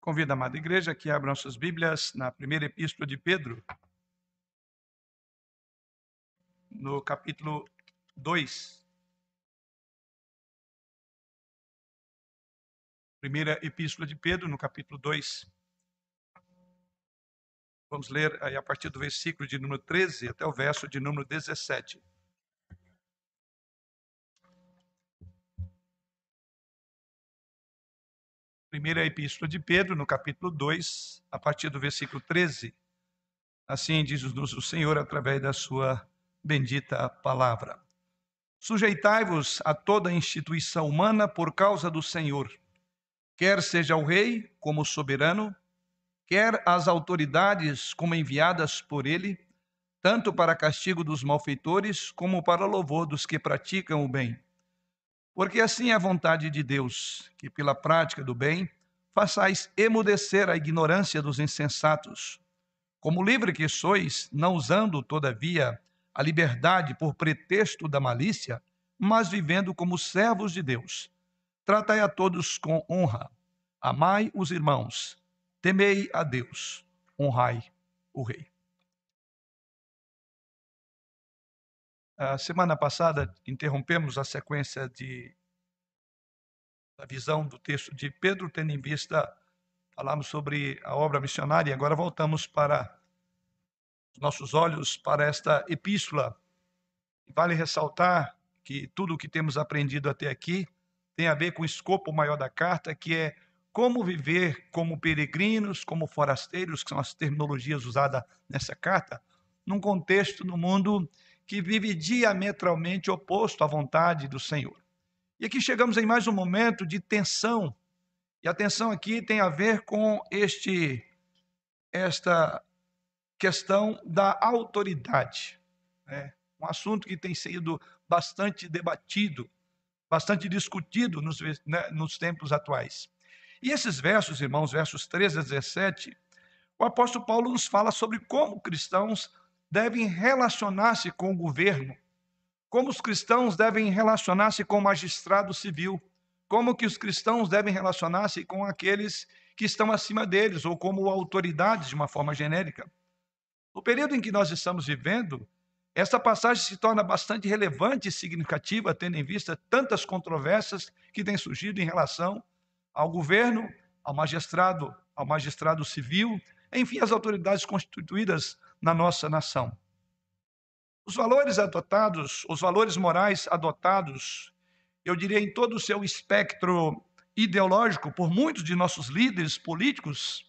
Convido a amada igreja que abram suas Bíblias na primeira epístola de Pedro, no capítulo 2. Primeira epístola de Pedro, no capítulo 2. Vamos ler aí a partir do versículo de número 13 até o verso de número 17. Primeira Epístola de Pedro, no capítulo 2, a partir do versículo 13. Assim diz-nos o Senhor através da sua bendita palavra. Sujeitai-vos a toda instituição humana por causa do Senhor, quer seja o rei como soberano, quer as autoridades como enviadas por ele, tanto para castigo dos malfeitores como para louvor dos que praticam o bem porque assim é a vontade de Deus, que pela prática do bem façais emudecer a ignorância dos insensatos. Como livre que sois, não usando, todavia, a liberdade por pretexto da malícia, mas vivendo como servos de Deus. Tratai a todos com honra. Amai os irmãos. Temei a Deus. Honrai o Rei. A semana passada interrompemos a sequência de da visão do texto de Pedro, tendo em vista falamos sobre a obra missionária. Agora voltamos para os nossos olhos para esta epístola. Vale ressaltar que tudo o que temos aprendido até aqui tem a ver com o escopo maior da carta, que é como viver como peregrinos, como forasteiros, que são as terminologias usadas nessa carta, num contexto no mundo que vive diametralmente oposto à vontade do Senhor. E aqui chegamos em mais um momento de tensão. E a tensão aqui tem a ver com este esta questão da autoridade. Né? Um assunto que tem sido bastante debatido, bastante discutido nos, né, nos tempos atuais. E esses versos, irmãos, versos 13 a 17, o apóstolo Paulo nos fala sobre como cristãos devem relacionar-se com o governo, como os cristãos devem relacionar-se com o magistrado civil, como que os cristãos devem relacionar-se com aqueles que estão acima deles ou como autoridades de uma forma genérica. No período em que nós estamos vivendo, essa passagem se torna bastante relevante e significativa, tendo em vista tantas controvérsias que têm surgido em relação ao governo, ao magistrado, ao magistrado civil, enfim, as autoridades constituídas na nossa nação. Os valores adotados, os valores morais adotados, eu diria em todo o seu espectro ideológico por muitos de nossos líderes políticos,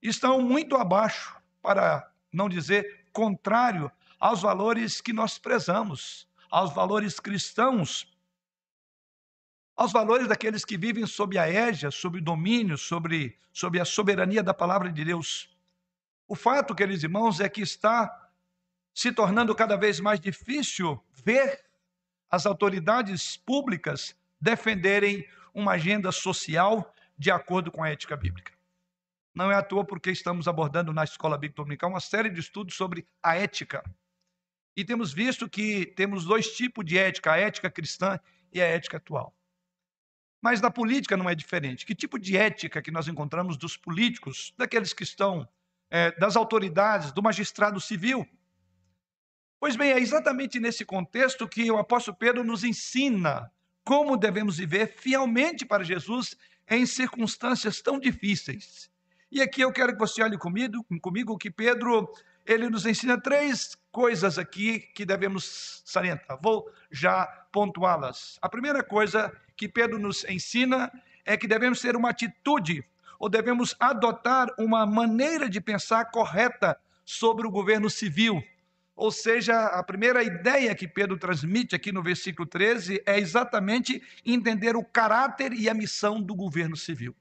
estão muito abaixo, para não dizer contrário, aos valores que nós prezamos, aos valores cristãos, aos valores daqueles que vivem sob a égide, sob o domínio, sobre, sobre a soberania da palavra de Deus. O fato, queridos irmãos, é que está se tornando cada vez mais difícil ver as autoridades públicas defenderem uma agenda social de acordo com a ética bíblica. Não é à toa porque estamos abordando na Escola Bíblica Dominical uma série de estudos sobre a ética. E temos visto que temos dois tipos de ética, a ética cristã e a ética atual. Mas na política não é diferente. Que tipo de ética que nós encontramos dos políticos, daqueles que estão é, das autoridades, do magistrado civil. Pois bem, é exatamente nesse contexto que o apóstolo Pedro nos ensina como devemos viver fielmente para Jesus em circunstâncias tão difíceis. E aqui eu quero que você olhe comigo, comigo que Pedro ele nos ensina três coisas aqui que devemos salientar. Vou já pontuá-las. A primeira coisa que Pedro nos ensina é que devemos ter uma atitude ou devemos adotar uma maneira de pensar correta sobre o governo civil. Ou seja, a primeira ideia que Pedro transmite aqui no versículo 13 é exatamente entender o caráter e a missão do governo civil.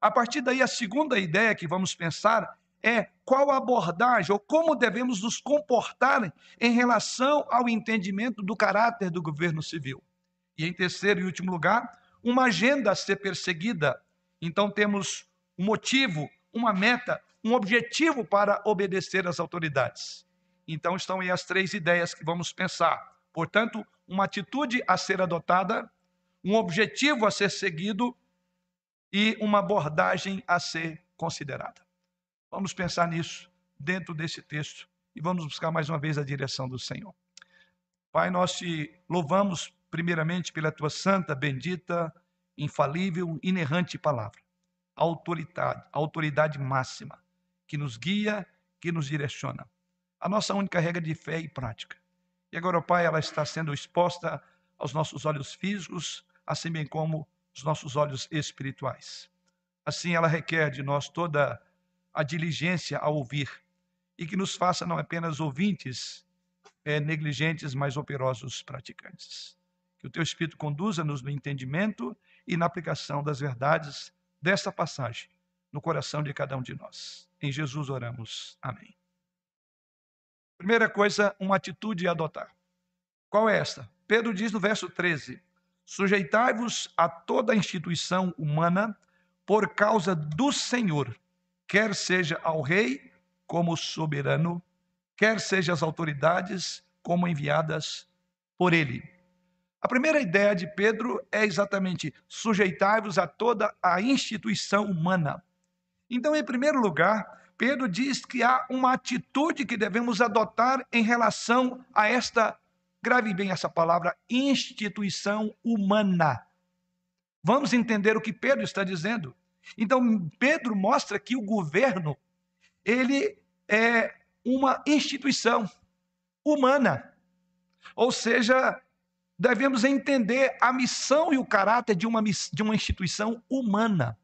A partir daí, a segunda ideia que vamos pensar é qual abordagem ou como devemos nos comportar em relação ao entendimento do caráter do governo civil. E em terceiro e último lugar, uma agenda a ser perseguida então temos um motivo, uma meta, um objetivo para obedecer às autoridades. Então estão aí as três ideias que vamos pensar. Portanto, uma atitude a ser adotada, um objetivo a ser seguido e uma abordagem a ser considerada. Vamos pensar nisso dentro desse texto e vamos buscar mais uma vez a direção do Senhor. Pai, nós te louvamos primeiramente pela tua santa, bendita, infalível, inerrante palavra. Autoridade, autoridade máxima que nos guia, que nos direciona. A nossa única regra de fé e prática. E agora, Pai, ela está sendo exposta aos nossos olhos físicos, assim bem como os nossos olhos espirituais. Assim, ela requer de nós toda a diligência a ouvir e que nos faça não apenas ouvintes é, negligentes, mas operosos praticantes. Que o teu Espírito conduza-nos no entendimento e na aplicação das verdades desta passagem no coração de cada um de nós. Em Jesus oramos. Amém. Primeira coisa, uma atitude a adotar. Qual é esta? Pedro diz no verso 13: Sujeitai-vos a toda instituição humana por causa do Senhor, quer seja ao rei como soberano, quer seja as autoridades como enviadas por ele. A primeira ideia de Pedro é exatamente sujeitai-vos a toda a instituição humana. Então, em primeiro lugar, Pedro diz que há uma atitude que devemos adotar em relação a esta, grave bem essa palavra, instituição humana. Vamos entender o que Pedro está dizendo. Então, Pedro mostra que o governo, ele é uma instituição humana. Ou seja, devemos entender a missão e o caráter de uma, de uma instituição humana.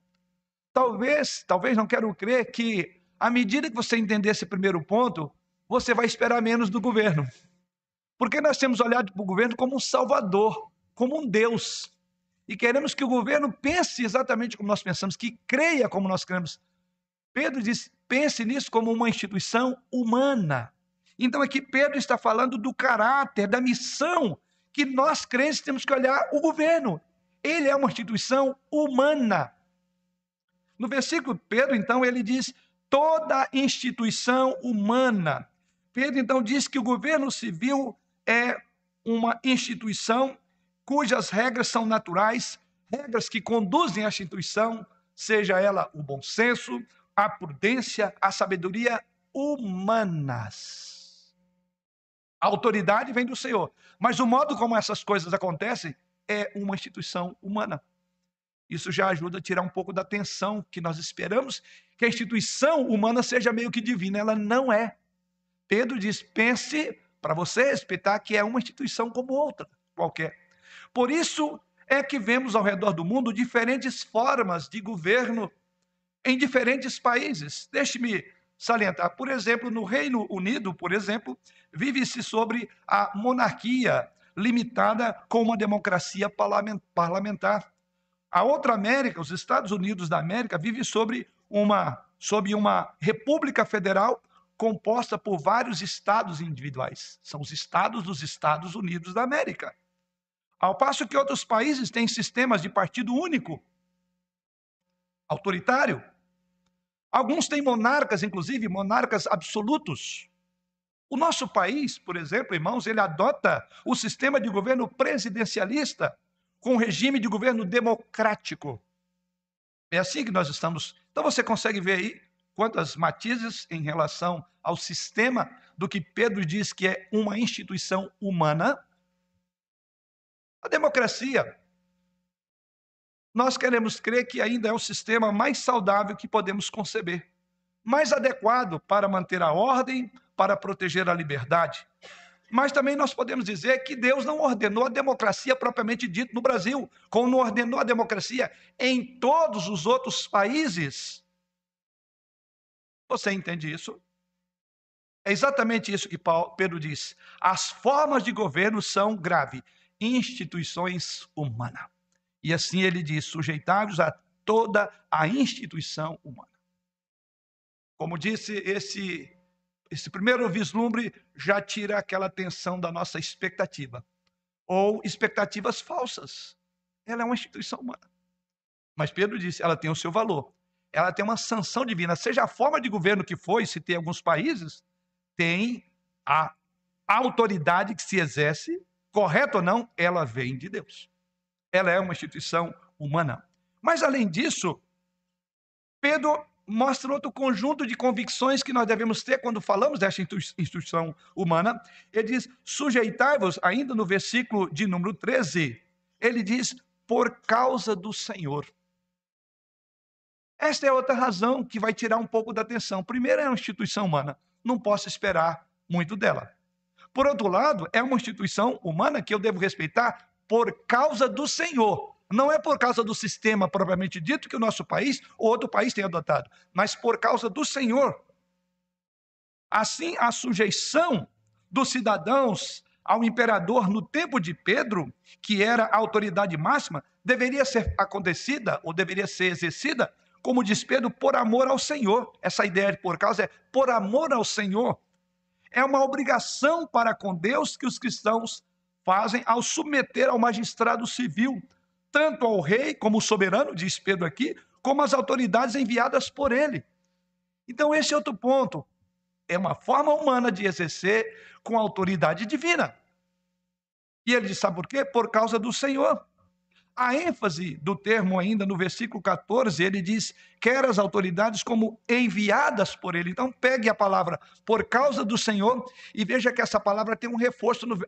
Talvez, talvez não quero crer que, à medida que você entender esse primeiro ponto, você vai esperar menos do governo. Porque nós temos olhado para o governo como um salvador, como um Deus. E queremos que o governo pense exatamente como nós pensamos, que creia como nós cremos. Pedro diz: pense nisso como uma instituição humana. Então aqui Pedro está falando do caráter, da missão que nós crentes temos que olhar o governo. Ele é uma instituição humana. No versículo Pedro, então, ele diz toda instituição humana. Pedro, então, diz que o governo civil é uma instituição cujas regras são naturais, regras que conduzem a instituição, seja ela o bom senso, a prudência, a sabedoria humanas. A autoridade vem do Senhor, mas o modo como essas coisas acontecem é uma instituição humana. Isso já ajuda a tirar um pouco da tensão que nós esperamos que a instituição humana seja meio que divina. Ela não é. Pedro diz: pense para você respeitar que é uma instituição como outra qualquer. Por isso é que vemos ao redor do mundo diferentes formas de governo em diferentes países. Deixe-me salientar, por exemplo, no Reino Unido, por exemplo, vive-se sobre a monarquia limitada com uma democracia parlamentar. A outra América, os Estados Unidos da América, vive sobre uma, sobre uma república federal composta por vários estados individuais. São os estados dos Estados Unidos da América. Ao passo que outros países têm sistemas de partido único, autoritário. Alguns têm monarcas, inclusive monarcas absolutos. O nosso país, por exemplo, irmãos, ele adota o sistema de governo presidencialista, com regime de governo democrático. É assim que nós estamos. Então você consegue ver aí quantas matizes em relação ao sistema do que Pedro diz que é uma instituição humana. A democracia. Nós queremos crer que ainda é o sistema mais saudável que podemos conceber, mais adequado para manter a ordem, para proteger a liberdade, mas também nós podemos dizer que Deus não ordenou a democracia propriamente dito no Brasil, como não ordenou a democracia em todos os outros países. Você entende isso? É exatamente isso que Pedro diz. As formas de governo são graves, instituições humanas. E assim ele diz: sujeitáveis a toda a instituição humana. Como disse esse esse primeiro vislumbre já tira aquela tensão da nossa expectativa. Ou expectativas falsas. Ela é uma instituição humana. Mas Pedro disse, ela tem o seu valor. Ela tem uma sanção divina. Seja a forma de governo que foi, se tem alguns países, tem a autoridade que se exerce, correto ou não, ela vem de Deus. Ela é uma instituição humana. Mas, além disso, Pedro mostra outro conjunto de convicções que nós devemos ter quando falamos dessa instituição humana. Ele diz: sujeitai-vos, ainda no versículo de número 13, ele diz: por causa do Senhor. Esta é outra razão que vai tirar um pouco da atenção. Primeiro, é uma instituição humana, não posso esperar muito dela. Por outro lado, é uma instituição humana que eu devo respeitar por causa do Senhor. Não é por causa do sistema propriamente dito que o nosso país ou outro país tem adotado, mas por causa do Senhor. Assim, a sujeição dos cidadãos ao imperador no tempo de Pedro, que era a autoridade máxima, deveria ser acontecida ou deveria ser exercida, como diz Pedro, por amor ao Senhor. Essa ideia de por causa é por amor ao Senhor. É uma obrigação para com Deus que os cristãos fazem ao submeter ao magistrado civil tanto ao rei, como soberano, diz Pedro aqui, como às autoridades enviadas por ele. Então, esse é outro ponto. É uma forma humana de exercer com autoridade divina. E ele diz: sabe por quê? Por causa do Senhor. A ênfase do termo, ainda no versículo 14, ele diz: quer as autoridades como enviadas por ele. Então, pegue a palavra por causa do Senhor e veja que essa palavra tem um reforço no,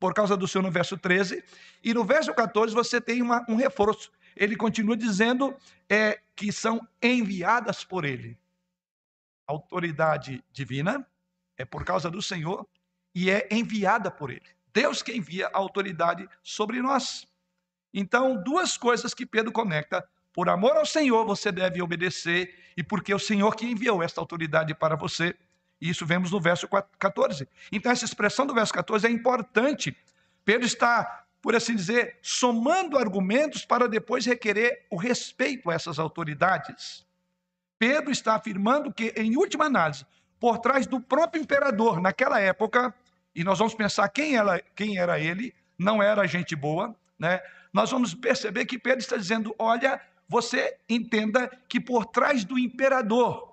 por causa do Senhor no verso 13. E no verso 14 você tem uma, um reforço. Ele continua dizendo é, que são enviadas por ele. Autoridade divina é por causa do Senhor e é enviada por ele. Deus que envia a autoridade sobre nós. Então, duas coisas que Pedro conecta. Por amor ao Senhor, você deve obedecer, e porque é o Senhor que enviou esta autoridade para você. Isso vemos no verso 14. Então, essa expressão do verso 14 é importante. Pedro está, por assim dizer, somando argumentos para depois requerer o respeito a essas autoridades. Pedro está afirmando que, em última análise, por trás do próprio imperador naquela época, e nós vamos pensar quem era, quem era ele, não era gente boa, né? nós vamos perceber que Pedro está dizendo: olha, você entenda que por trás do imperador,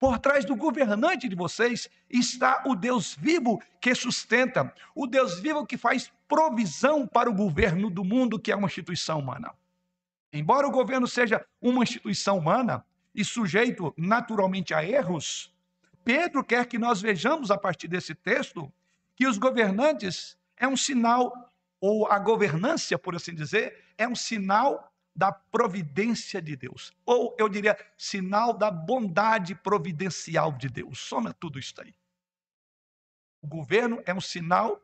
por trás do governante de vocês está o Deus vivo que sustenta, o Deus vivo que faz provisão para o governo do mundo, que é uma instituição humana. Embora o governo seja uma instituição humana e sujeito naturalmente a erros, Pedro quer que nós vejamos a partir desse texto que os governantes é um sinal, ou a governância, por assim dizer, é um sinal da providência de Deus. Ou eu diria, sinal da bondade providencial de Deus. Soma tudo isso aí. O governo é um sinal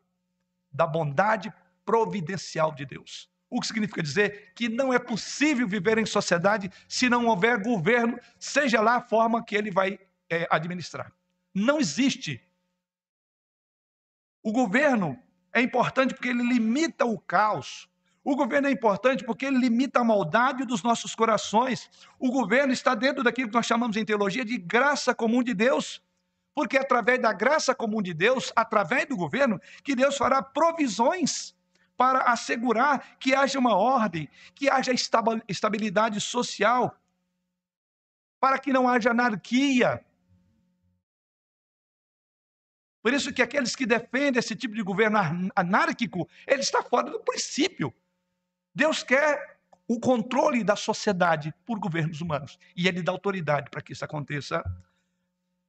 da bondade providencial de Deus. O que significa dizer que não é possível viver em sociedade se não houver governo, seja lá a forma que ele vai é, administrar. Não existe. O governo é importante porque ele limita o caos, o governo é importante porque ele limita a maldade dos nossos corações. O governo está dentro daquilo que nós chamamos em teologia de graça comum de Deus. Porque é através da graça comum de Deus, através do governo, que Deus fará provisões para assegurar que haja uma ordem, que haja estabilidade social, para que não haja anarquia. Por isso que aqueles que defendem esse tipo de governo anárquico, ele está fora do princípio. Deus quer o controle da sociedade por governos humanos e ele dá autoridade para que isso aconteça.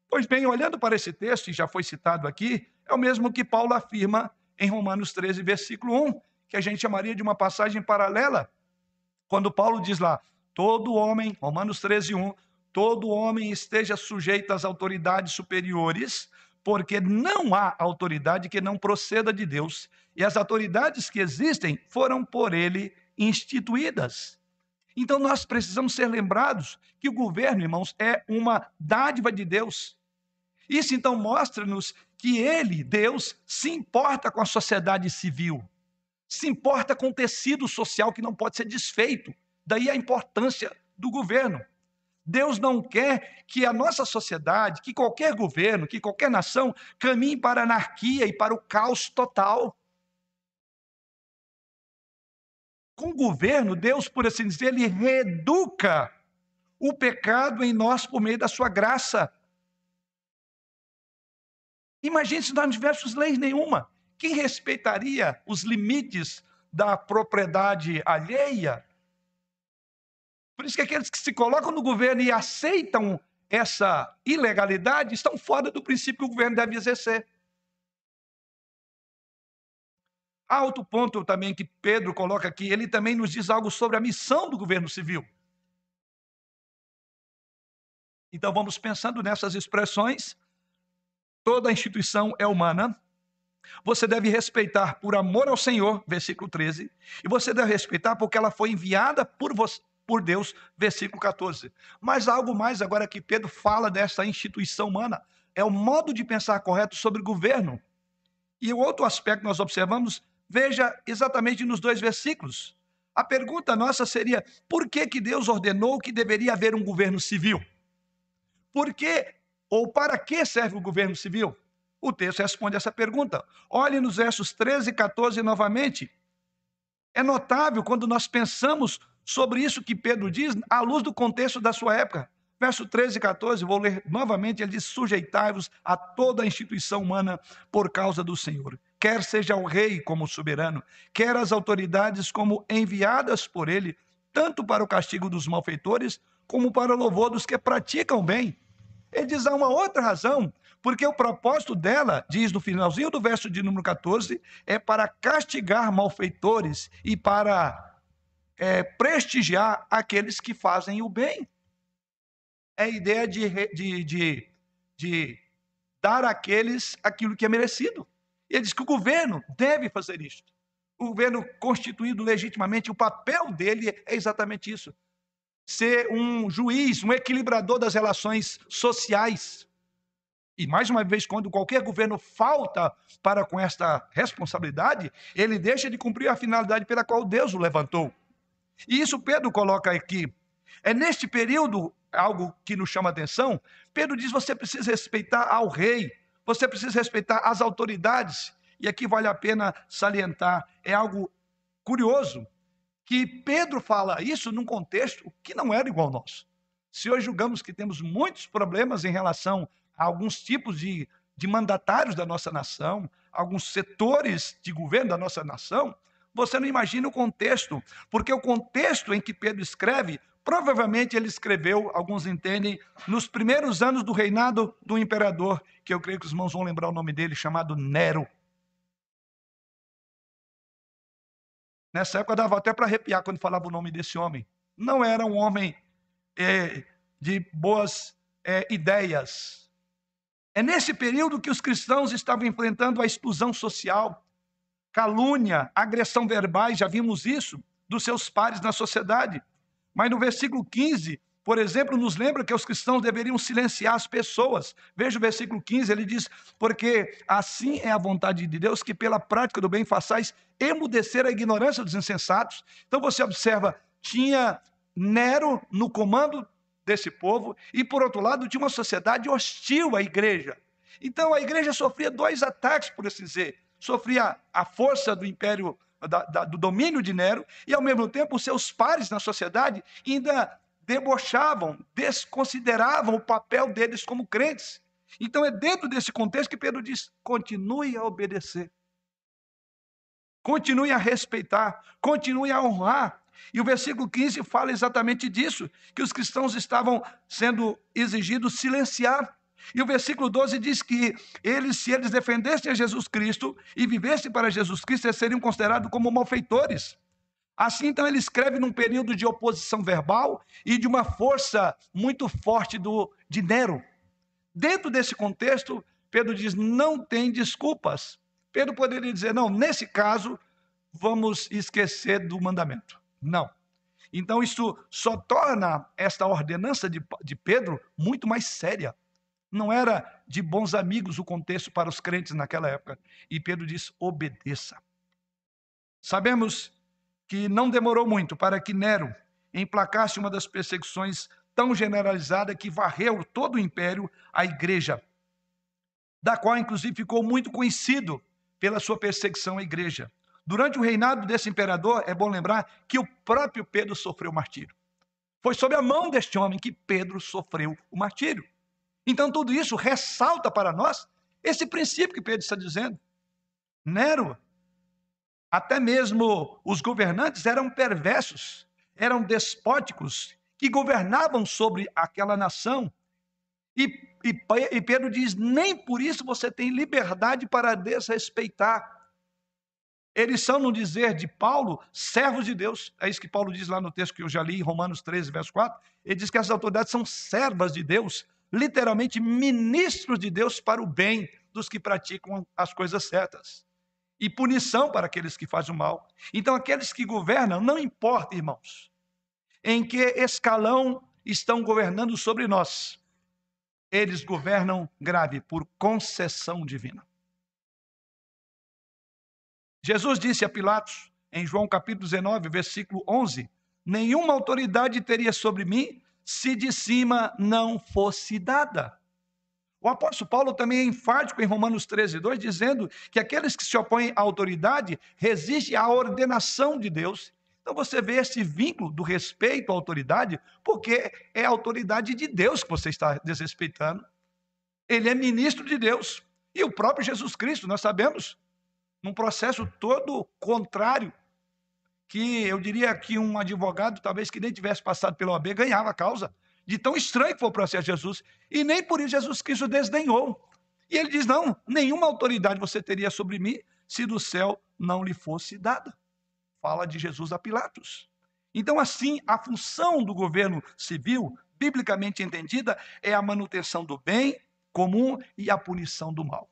Pois bem, olhando para esse texto, e já foi citado aqui, é o mesmo que Paulo afirma em Romanos 13, versículo 1, que a gente chamaria de uma passagem paralela, quando Paulo diz lá: todo homem, Romanos 13, 1, todo homem esteja sujeito às autoridades superiores, porque não há autoridade que não proceda de Deus, e as autoridades que existem foram por ele instituídas. Então nós precisamos ser lembrados que o governo, irmãos, é uma dádiva de Deus. Isso então mostra-nos que ele, Deus, se importa com a sociedade civil, se importa com o tecido social que não pode ser desfeito. Daí a importância do governo. Deus não quer que a nossa sociedade, que qualquer governo, que qualquer nação caminhe para a anarquia e para o caos total. Com o governo, Deus, por assim dizer, ele reeduca o pecado em nós por meio da sua graça. Imagine se nós não tivéssemos leis nenhuma. Quem respeitaria os limites da propriedade alheia? Por isso que aqueles que se colocam no governo e aceitam essa ilegalidade estão fora do princípio que o governo deve exercer. Há outro ponto também que Pedro coloca aqui, ele também nos diz algo sobre a missão do governo civil. Então vamos pensando nessas expressões. Toda instituição é humana. Você deve respeitar por amor ao Senhor, versículo 13, e você deve respeitar porque ela foi enviada por, você, por Deus, versículo 14. Mas algo mais agora que Pedro fala dessa instituição humana, é o modo de pensar correto sobre governo. E o outro aspecto que nós observamos Veja exatamente nos dois versículos. A pergunta nossa seria: por que, que Deus ordenou que deveria haver um governo civil? Por que ou para que serve o governo civil? O texto responde essa pergunta. Olhe nos versos 13 e 14 novamente. É notável quando nós pensamos sobre isso que Pedro diz, à luz do contexto da sua época. Verso 13 e 14, vou ler novamente, ele diz: Sujeitai-vos a toda a instituição humana por causa do Senhor quer seja o rei como soberano, quer as autoridades como enviadas por ele, tanto para o castigo dos malfeitores, como para o louvor dos que praticam bem. Ele diz há uma outra razão, porque o propósito dela, diz no finalzinho do verso de número 14, é para castigar malfeitores e para é, prestigiar aqueles que fazem o bem. É a ideia de, de, de, de dar àqueles aquilo que é merecido. Ele diz que o governo deve fazer isso. O governo constituído legitimamente, o papel dele é exatamente isso: ser um juiz, um equilibrador das relações sociais. E mais uma vez, quando qualquer governo falta para com esta responsabilidade, ele deixa de cumprir a finalidade pela qual Deus o levantou. E isso Pedro coloca aqui. É neste período, algo que nos chama atenção, Pedro diz: você precisa respeitar ao rei, você precisa respeitar as autoridades. E aqui vale a pena salientar, é algo curioso, que Pedro fala isso num contexto que não era igual ao nosso. Se hoje julgamos que temos muitos problemas em relação a alguns tipos de, de mandatários da nossa nação, alguns setores de governo da nossa nação, você não imagina o contexto, porque o contexto em que Pedro escreve Provavelmente ele escreveu, alguns entendem, nos primeiros anos do reinado do imperador, que eu creio que os irmãos vão lembrar o nome dele, chamado Nero. Nessa época dava até para arrepiar quando falava o nome desse homem. Não era um homem é, de boas é, ideias. É nesse período que os cristãos estavam enfrentando a exclusão social, calúnia, agressão verbais, já vimos isso, dos seus pares na sociedade. Mas no versículo 15, por exemplo, nos lembra que os cristãos deveriam silenciar as pessoas. Veja o versículo 15, ele diz: Porque assim é a vontade de Deus que pela prática do bem façais emudecer a ignorância dos insensatos. Então você observa, tinha Nero no comando desse povo, e por outro lado, tinha uma sociedade hostil à igreja. Então a igreja sofria dois ataques, por assim dizer. Sofria a força do império da, da, do domínio de Nero, e ao mesmo tempo seus pares na sociedade ainda debochavam, desconsideravam o papel deles como crentes. Então é dentro desse contexto que Pedro diz: continue a obedecer, continue a respeitar, continue a honrar. E o versículo 15 fala exatamente disso, que os cristãos estavam sendo exigidos silenciar e o versículo 12 diz que eles, se eles defendessem a Jesus Cristo e vivessem para Jesus Cristo, eles seriam considerados como malfeitores. Assim, então, ele escreve num período de oposição verbal e de uma força muito forte do, de Nero. Dentro desse contexto, Pedro diz: não tem desculpas. Pedro poderia dizer: não, nesse caso, vamos esquecer do mandamento. Não. Então, isso só torna esta ordenança de, de Pedro muito mais séria. Não era de bons amigos o contexto para os crentes naquela época. E Pedro diz: obedeça. Sabemos que não demorou muito para que Nero emplacasse uma das perseguições tão generalizada que varreu todo o império, a igreja, da qual inclusive ficou muito conhecido pela sua perseguição à igreja. Durante o reinado desse imperador, é bom lembrar que o próprio Pedro sofreu martírio. Foi sob a mão deste homem que Pedro sofreu o martírio. Então, tudo isso ressalta para nós esse princípio que Pedro está dizendo. Nero, até mesmo os governantes eram perversos, eram despóticos que governavam sobre aquela nação. E, e, e Pedro diz: nem por isso você tem liberdade para desrespeitar. Eles são, no dizer de Paulo, servos de Deus. É isso que Paulo diz lá no texto que eu já li, em Romanos 13, verso 4. Ele diz que essas autoridades são servas de Deus, literalmente ministros de Deus para o bem dos que praticam as coisas certas. E punição para aqueles que fazem o mal. Então, aqueles que governam, não importa, irmãos, em que escalão estão governando sobre nós. Eles governam grave por concessão divina. Jesus disse a Pilatos, em João capítulo 19, versículo 11: Nenhuma autoridade teria sobre mim se de cima não fosse dada. O apóstolo Paulo também é enfático em Romanos 13, 2, dizendo que aqueles que se opõem à autoridade resistem à ordenação de Deus então você vê esse vínculo do respeito à autoridade, porque é a autoridade de Deus que você está desrespeitando. Ele é ministro de Deus. E o próprio Jesus Cristo, nós sabemos, num processo todo contrário, que eu diria que um advogado, talvez que nem tivesse passado pela OAB, ganhava a causa, de tão estranho que foi o processo de Jesus. E nem por isso Jesus Cristo desdenhou. E ele diz: não, nenhuma autoridade você teria sobre mim se do céu não lhe fosse dada fala de Jesus a Pilatos. Então, assim, a função do governo civil, biblicamente entendida, é a manutenção do bem comum e a punição do mal.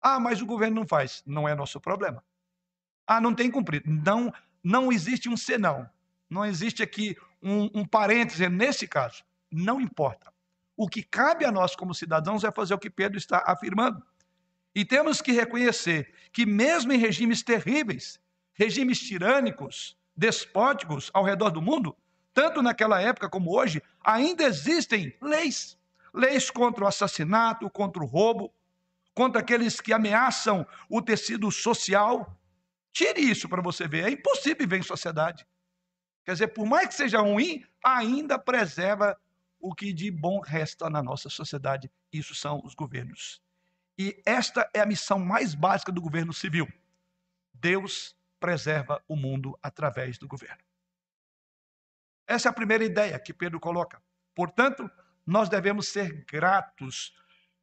Ah, mas o governo não faz. Não é nosso problema. Ah, não tem cumprido. Não, não existe um senão. Não existe aqui um, um parêntese nesse caso. Não importa. O que cabe a nós como cidadãos é fazer o que Pedro está afirmando. E temos que reconhecer que, mesmo em regimes terríveis, regimes tirânicos, despóticos ao redor do mundo, tanto naquela época como hoje, ainda existem leis. Leis contra o assassinato, contra o roubo, contra aqueles que ameaçam o tecido social. Tire isso para você ver. É impossível viver em sociedade. Quer dizer, por mais que seja ruim, ainda preserva o que de bom resta na nossa sociedade. Isso são os governos. E esta é a missão mais básica do governo civil. Deus preserva o mundo através do governo. Essa é a primeira ideia que Pedro coloca. Portanto, nós devemos ser gratos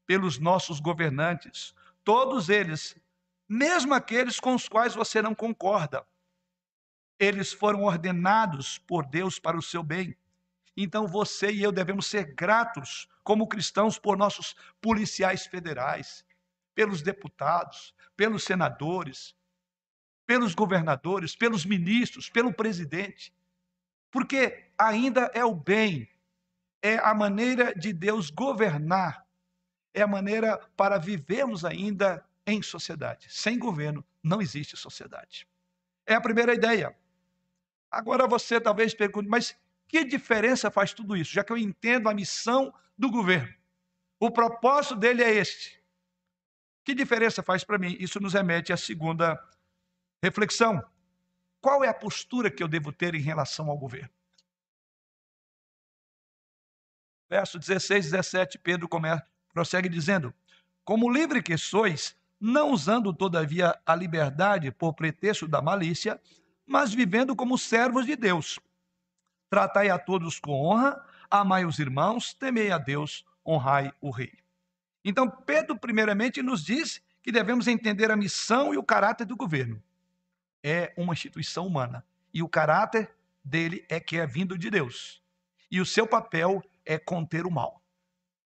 pelos nossos governantes, todos eles, mesmo aqueles com os quais você não concorda. Eles foram ordenados por Deus para o seu bem. Então você e eu devemos ser gratos como cristãos por nossos policiais federais, pelos deputados, pelos senadores, pelos governadores, pelos ministros, pelo presidente, porque ainda é o bem, é a maneira de Deus governar, é a maneira para vivermos ainda em sociedade. Sem governo não existe sociedade. É a primeira ideia. Agora você talvez pergunte, mas que diferença faz tudo isso? Já que eu entendo a missão do governo, o propósito dele é este. Que diferença faz para mim? Isso nos remete à segunda Reflexão: qual é a postura que eu devo ter em relação ao governo? Verso 16, 17, Pedro começa, prossegue dizendo: Como livre que sois, não usando todavia a liberdade por pretexto da malícia, mas vivendo como servos de Deus. Tratai a todos com honra, amai os irmãos, temei a Deus, honrai o rei. Então, Pedro, primeiramente, nos diz que devemos entender a missão e o caráter do governo é uma instituição humana. E o caráter dele é que é vindo de Deus. E o seu papel é conter o mal.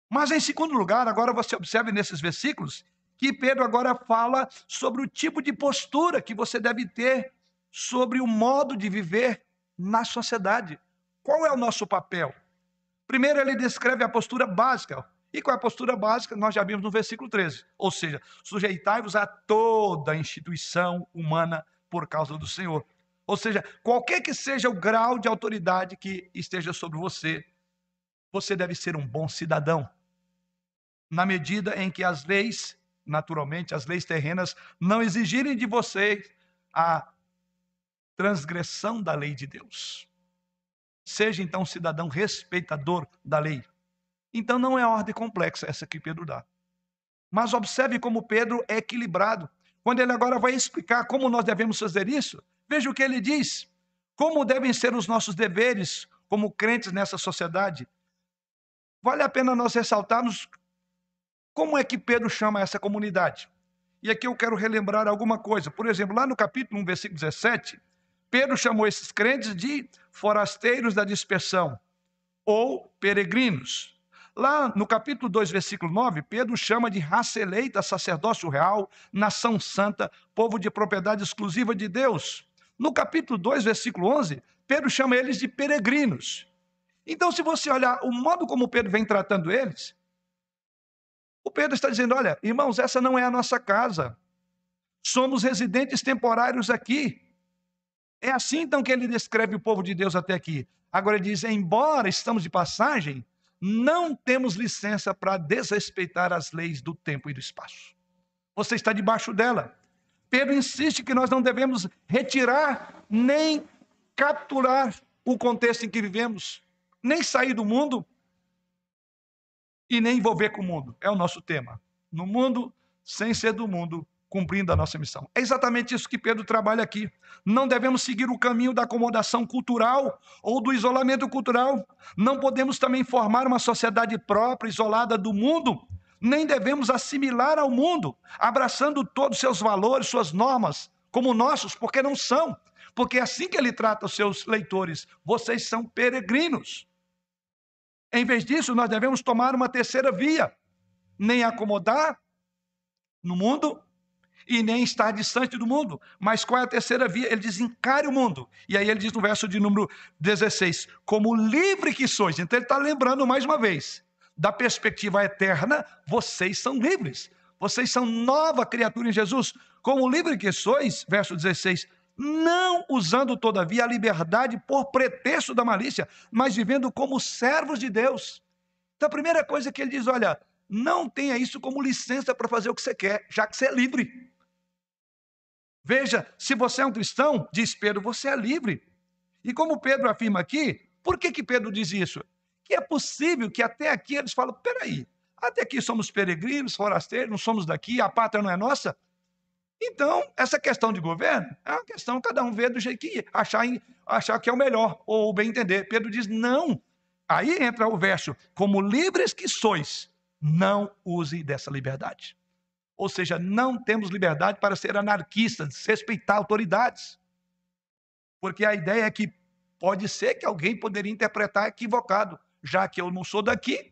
Mas, em segundo lugar, agora você observe nesses versículos que Pedro agora fala sobre o tipo de postura que você deve ter sobre o modo de viver na sociedade. Qual é o nosso papel? Primeiro, ele descreve a postura básica. E qual é a postura básica? Nós já vimos no versículo 13. Ou seja, sujeitai-vos a toda instituição humana por causa do Senhor. Ou seja, qualquer que seja o grau de autoridade que esteja sobre você, você deve ser um bom cidadão. Na medida em que as leis, naturalmente, as leis terrenas, não exigirem de você a transgressão da lei de Deus. Seja então um cidadão respeitador da lei. Então não é ordem complexa essa que Pedro dá. Mas observe como Pedro é equilibrado. Quando ele agora vai explicar como nós devemos fazer isso, veja o que ele diz. Como devem ser os nossos deveres como crentes nessa sociedade, vale a pena nós ressaltarmos como é que Pedro chama essa comunidade. E aqui eu quero relembrar alguma coisa. Por exemplo, lá no capítulo 1, versículo 17, Pedro chamou esses crentes de forasteiros da dispersão ou peregrinos. Lá no capítulo 2, versículo 9, Pedro chama de raça eleita, sacerdócio real, nação santa, povo de propriedade exclusiva de Deus. No capítulo 2, versículo 11, Pedro chama eles de peregrinos. Então, se você olhar o modo como Pedro vem tratando eles, o Pedro está dizendo: olha, irmãos, essa não é a nossa casa. Somos residentes temporários aqui. É assim então que ele descreve o povo de Deus até aqui. Agora ele diz: embora estamos de passagem, não temos licença para desrespeitar as leis do tempo e do espaço. Você está debaixo dela. Pedro insiste que nós não devemos retirar nem capturar o contexto em que vivemos, nem sair do mundo e nem envolver com o mundo. É o nosso tema. No mundo, sem ser do mundo, cumprindo a nossa missão. É exatamente isso que Pedro trabalha aqui. Não devemos seguir o caminho da acomodação cultural ou do isolamento cultural. Não podemos também formar uma sociedade própria, isolada do mundo. Nem devemos assimilar ao mundo, abraçando todos os seus valores, suas normas, como nossos, porque não são. Porque é assim que ele trata os seus leitores. Vocês são peregrinos. Em vez disso, nós devemos tomar uma terceira via. Nem acomodar no mundo, e nem estar distante do mundo. Mas qual é a terceira via? Ele diz: encare o mundo. E aí ele diz no verso de número 16: como livre que sois. Então ele está lembrando mais uma vez: da perspectiva eterna, vocês são livres. Vocês são nova criatura em Jesus. Como livre que sois, verso 16, não usando todavia a liberdade por pretexto da malícia, mas vivendo como servos de Deus. Então a primeira coisa que ele diz: olha, não tenha isso como licença para fazer o que você quer, já que você é livre. Veja, se você é um cristão, diz Pedro, você é livre. E como Pedro afirma aqui, por que, que Pedro diz isso? Que é possível que até aqui eles falam: peraí, até aqui somos peregrinos, forasteiros, não somos daqui, a pátria não é nossa. Então, essa questão de governo é uma questão, cada um vê do jeito que achar, achar que é o melhor, ou bem entender. Pedro diz: não. Aí entra o verso: como livres que sois, não use dessa liberdade. Ou seja, não temos liberdade para ser anarquistas, desrespeitar autoridades. Porque a ideia é que pode ser que alguém poderia interpretar equivocado, já que eu não sou daqui,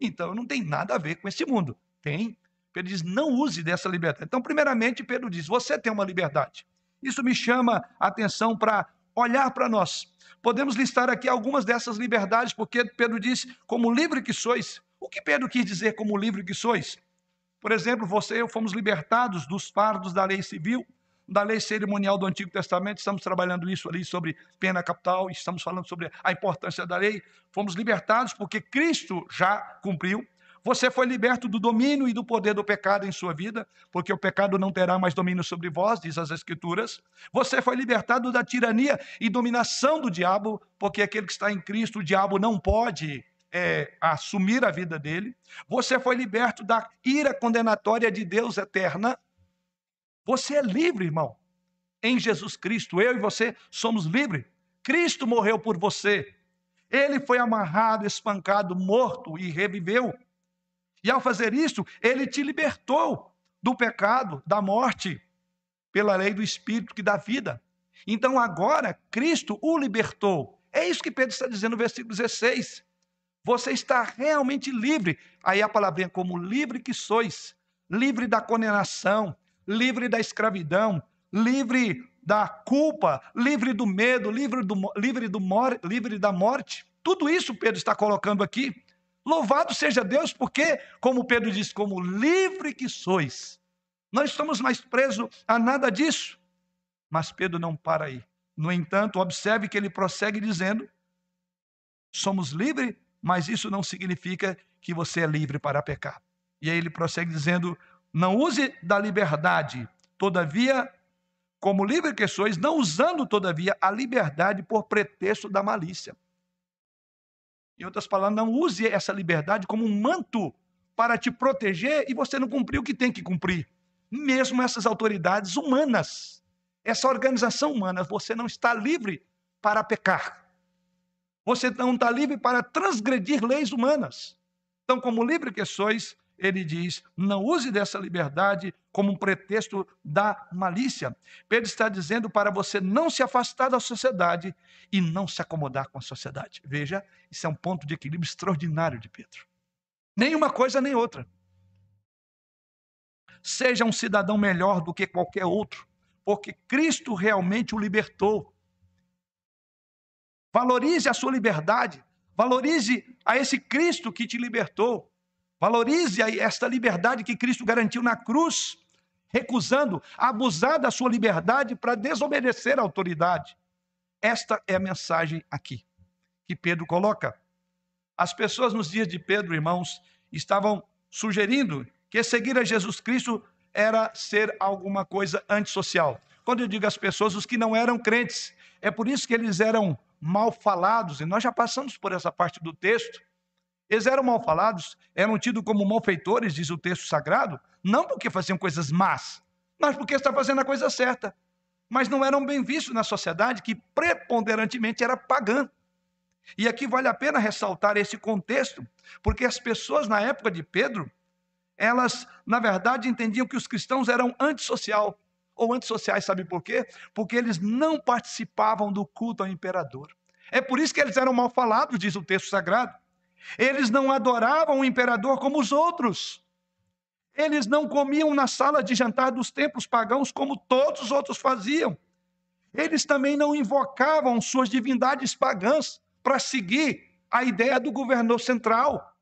então não tem nada a ver com esse mundo. Tem. Pedro diz: não use dessa liberdade. Então, primeiramente, Pedro diz: você tem uma liberdade. Isso me chama a atenção para olhar para nós. Podemos listar aqui algumas dessas liberdades, porque Pedro diz: como livre que sois. O que Pedro quis dizer como livre que sois? Por exemplo, você e eu fomos libertados dos fardos da lei civil, da lei cerimonial do Antigo Testamento, estamos trabalhando isso ali sobre pena capital, estamos falando sobre a importância da lei. Fomos libertados porque Cristo já cumpriu. Você foi liberto do domínio e do poder do pecado em sua vida, porque o pecado não terá mais domínio sobre vós, diz as Escrituras. Você foi libertado da tirania e dominação do diabo, porque aquele que está em Cristo, o diabo não pode é, assumir a vida dele, você foi liberto da ira condenatória de Deus eterna. Você é livre, irmão. Em Jesus Cristo, eu e você somos livres. Cristo morreu por você. Ele foi amarrado, espancado, morto e reviveu. E ao fazer isso, ele te libertou do pecado, da morte, pela lei do Espírito que dá vida. Então agora, Cristo o libertou. É isso que Pedro está dizendo no versículo 16. Você está realmente livre. Aí a palavrinha, como livre que sois, livre da condenação, livre da escravidão, livre da culpa, livre do medo, livre, do, livre, do livre da morte. Tudo isso Pedro está colocando aqui. Louvado seja Deus, porque, como Pedro diz, como livre que sois, não estamos mais presos a nada disso. Mas Pedro não para aí. No entanto, observe que ele prossegue dizendo: somos livres mas isso não significa que você é livre para pecar. E aí ele prossegue dizendo: não use da liberdade, todavia, como livre que sois, não usando, todavia, a liberdade por pretexto da malícia. Em outras palavras, não use essa liberdade como um manto para te proteger e você não cumprir o que tem que cumprir. Mesmo essas autoridades humanas, essa organização humana, você não está livre para pecar. Você não está livre para transgredir leis humanas. Então, como livre que sois, ele diz: não use dessa liberdade como um pretexto da malícia. Pedro está dizendo para você não se afastar da sociedade e não se acomodar com a sociedade. Veja, isso é um ponto de equilíbrio extraordinário de Pedro. Nem uma coisa nem outra. Seja um cidadão melhor do que qualquer outro, porque Cristo realmente o libertou. Valorize a sua liberdade, valorize a esse Cristo que te libertou. Valorize esta liberdade que Cristo garantiu na cruz, recusando abusar da sua liberdade para desobedecer à autoridade. Esta é a mensagem aqui que Pedro coloca. As pessoas nos dias de Pedro, irmãos, estavam sugerindo que seguir a Jesus Cristo era ser alguma coisa antissocial. Quando eu digo as pessoas, os que não eram crentes, é por isso que eles eram mal falados, e nós já passamos por essa parte do texto. Eles eram mal falados, eram tidos como malfeitores, diz o texto sagrado, não porque faziam coisas más, mas porque estavam fazendo a coisa certa. Mas não eram bem vistos na sociedade que preponderantemente era pagã. E aqui vale a pena ressaltar esse contexto, porque as pessoas na época de Pedro, elas, na verdade, entendiam que os cristãos eram antissocial, ou antissociais, sabe por quê? Porque eles não participavam do culto ao imperador. É por isso que eles eram mal falados, diz o texto sagrado. Eles não adoravam o imperador como os outros. Eles não comiam na sala de jantar dos templos pagãos como todos os outros faziam. Eles também não invocavam suas divindades pagãs para seguir a ideia do governador central.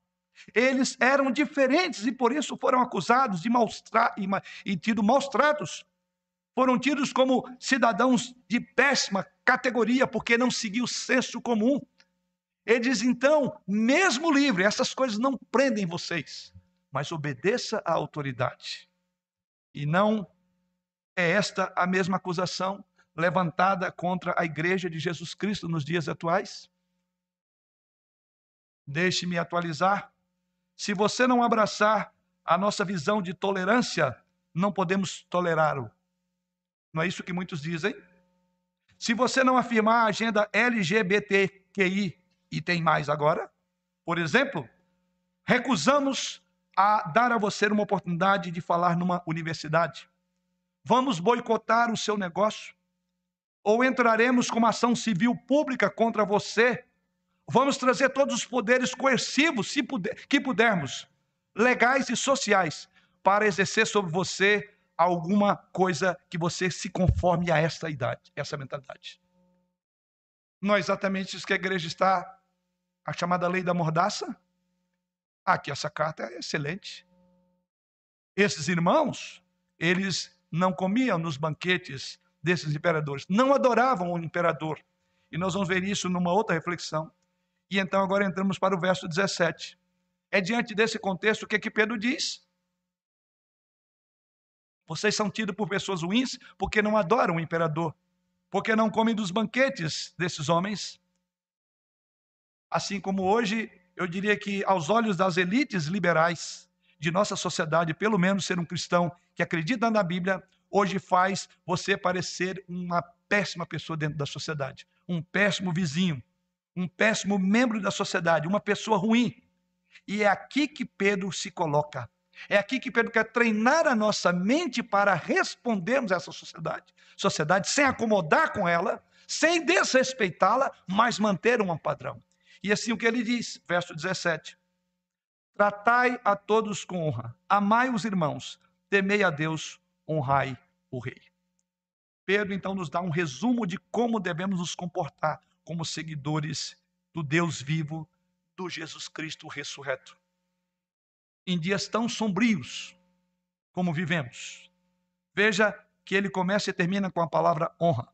Eles eram diferentes e por isso foram acusados de maus e, e tido maus tratos. Foram tidos como cidadãos de péssima categoria porque não seguiam o senso comum. Ele diz então, mesmo livre, essas coisas não prendem vocês, mas obedeça à autoridade. E não é esta a mesma acusação levantada contra a igreja de Jesus Cristo nos dias atuais? Deixe-me atualizar. Se você não abraçar a nossa visão de tolerância, não podemos tolerá-lo. Não é isso que muitos dizem? Se você não afirmar a agenda LGBTQI e tem mais agora. Por exemplo, recusamos a dar a você uma oportunidade de falar numa universidade. Vamos boicotar o seu negócio? Ou entraremos com uma ação civil pública contra você? Vamos trazer todos os poderes coercivos se puder, que pudermos, legais e sociais, para exercer sobre você alguma coisa que você se conforme a esta idade, essa mentalidade. Não é exatamente isso que a igreja está a chamada lei da mordaça. Aqui essa carta é excelente. Esses irmãos, eles não comiam nos banquetes desses imperadores, não adoravam o imperador. E nós vamos ver isso numa outra reflexão. E então agora entramos para o verso 17. É diante desse contexto que, é que Pedro diz: Vocês são tidos por pessoas ruins porque não adoram o imperador, porque não comem dos banquetes desses homens, Assim como hoje, eu diria que aos olhos das elites liberais de nossa sociedade, pelo menos ser um cristão que acredita na Bíblia, hoje faz você parecer uma péssima pessoa dentro da sociedade, um péssimo vizinho, um péssimo membro da sociedade, uma pessoa ruim. E é aqui que Pedro se coloca. É aqui que Pedro quer treinar a nossa mente para respondermos a essa sociedade. Sociedade sem acomodar com ela, sem desrespeitá-la, mas manter um padrão. E assim o que ele diz, verso 17: Tratai a todos com honra, amai os irmãos, temei a Deus, honrai o rei. Pedro então nos dá um resumo de como devemos nos comportar como seguidores do Deus vivo, do Jesus Cristo ressurreto. Em dias tão sombrios como vivemos. Veja que ele começa e termina com a palavra honra.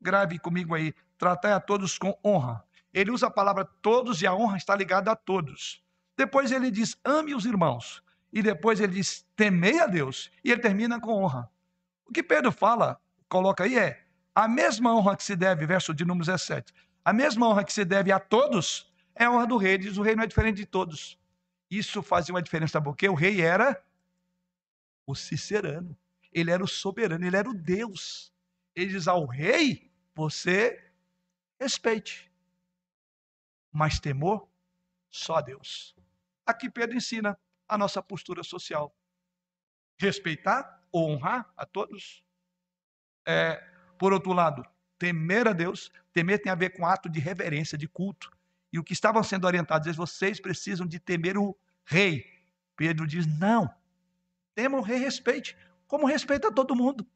Grave comigo aí, tratai a todos com honra, ele usa a palavra todos e a honra está ligada a todos. Depois ele diz: ame os irmãos. E depois ele diz: temei a Deus. E ele termina com honra. O que Pedro fala, coloca aí é: a mesma honra que se deve, verso de número 17, a mesma honra que se deve a todos é a honra do rei. Diz: o rei não é diferente de todos. Isso fazia uma diferença, porque o rei era o cicerano, ele era o soberano, ele era o Deus. Ele diz ao rei: você respeite. Mas temor só a Deus. Aqui Pedro ensina a nossa postura social. Respeitar ou honrar a todos. É, por outro lado, temer a Deus. Temer tem a ver com ato de reverência, de culto. E o que estavam sendo orientados vocês precisam de temer o rei. Pedro diz: não, temam o rei, respeite, como respeita todo mundo.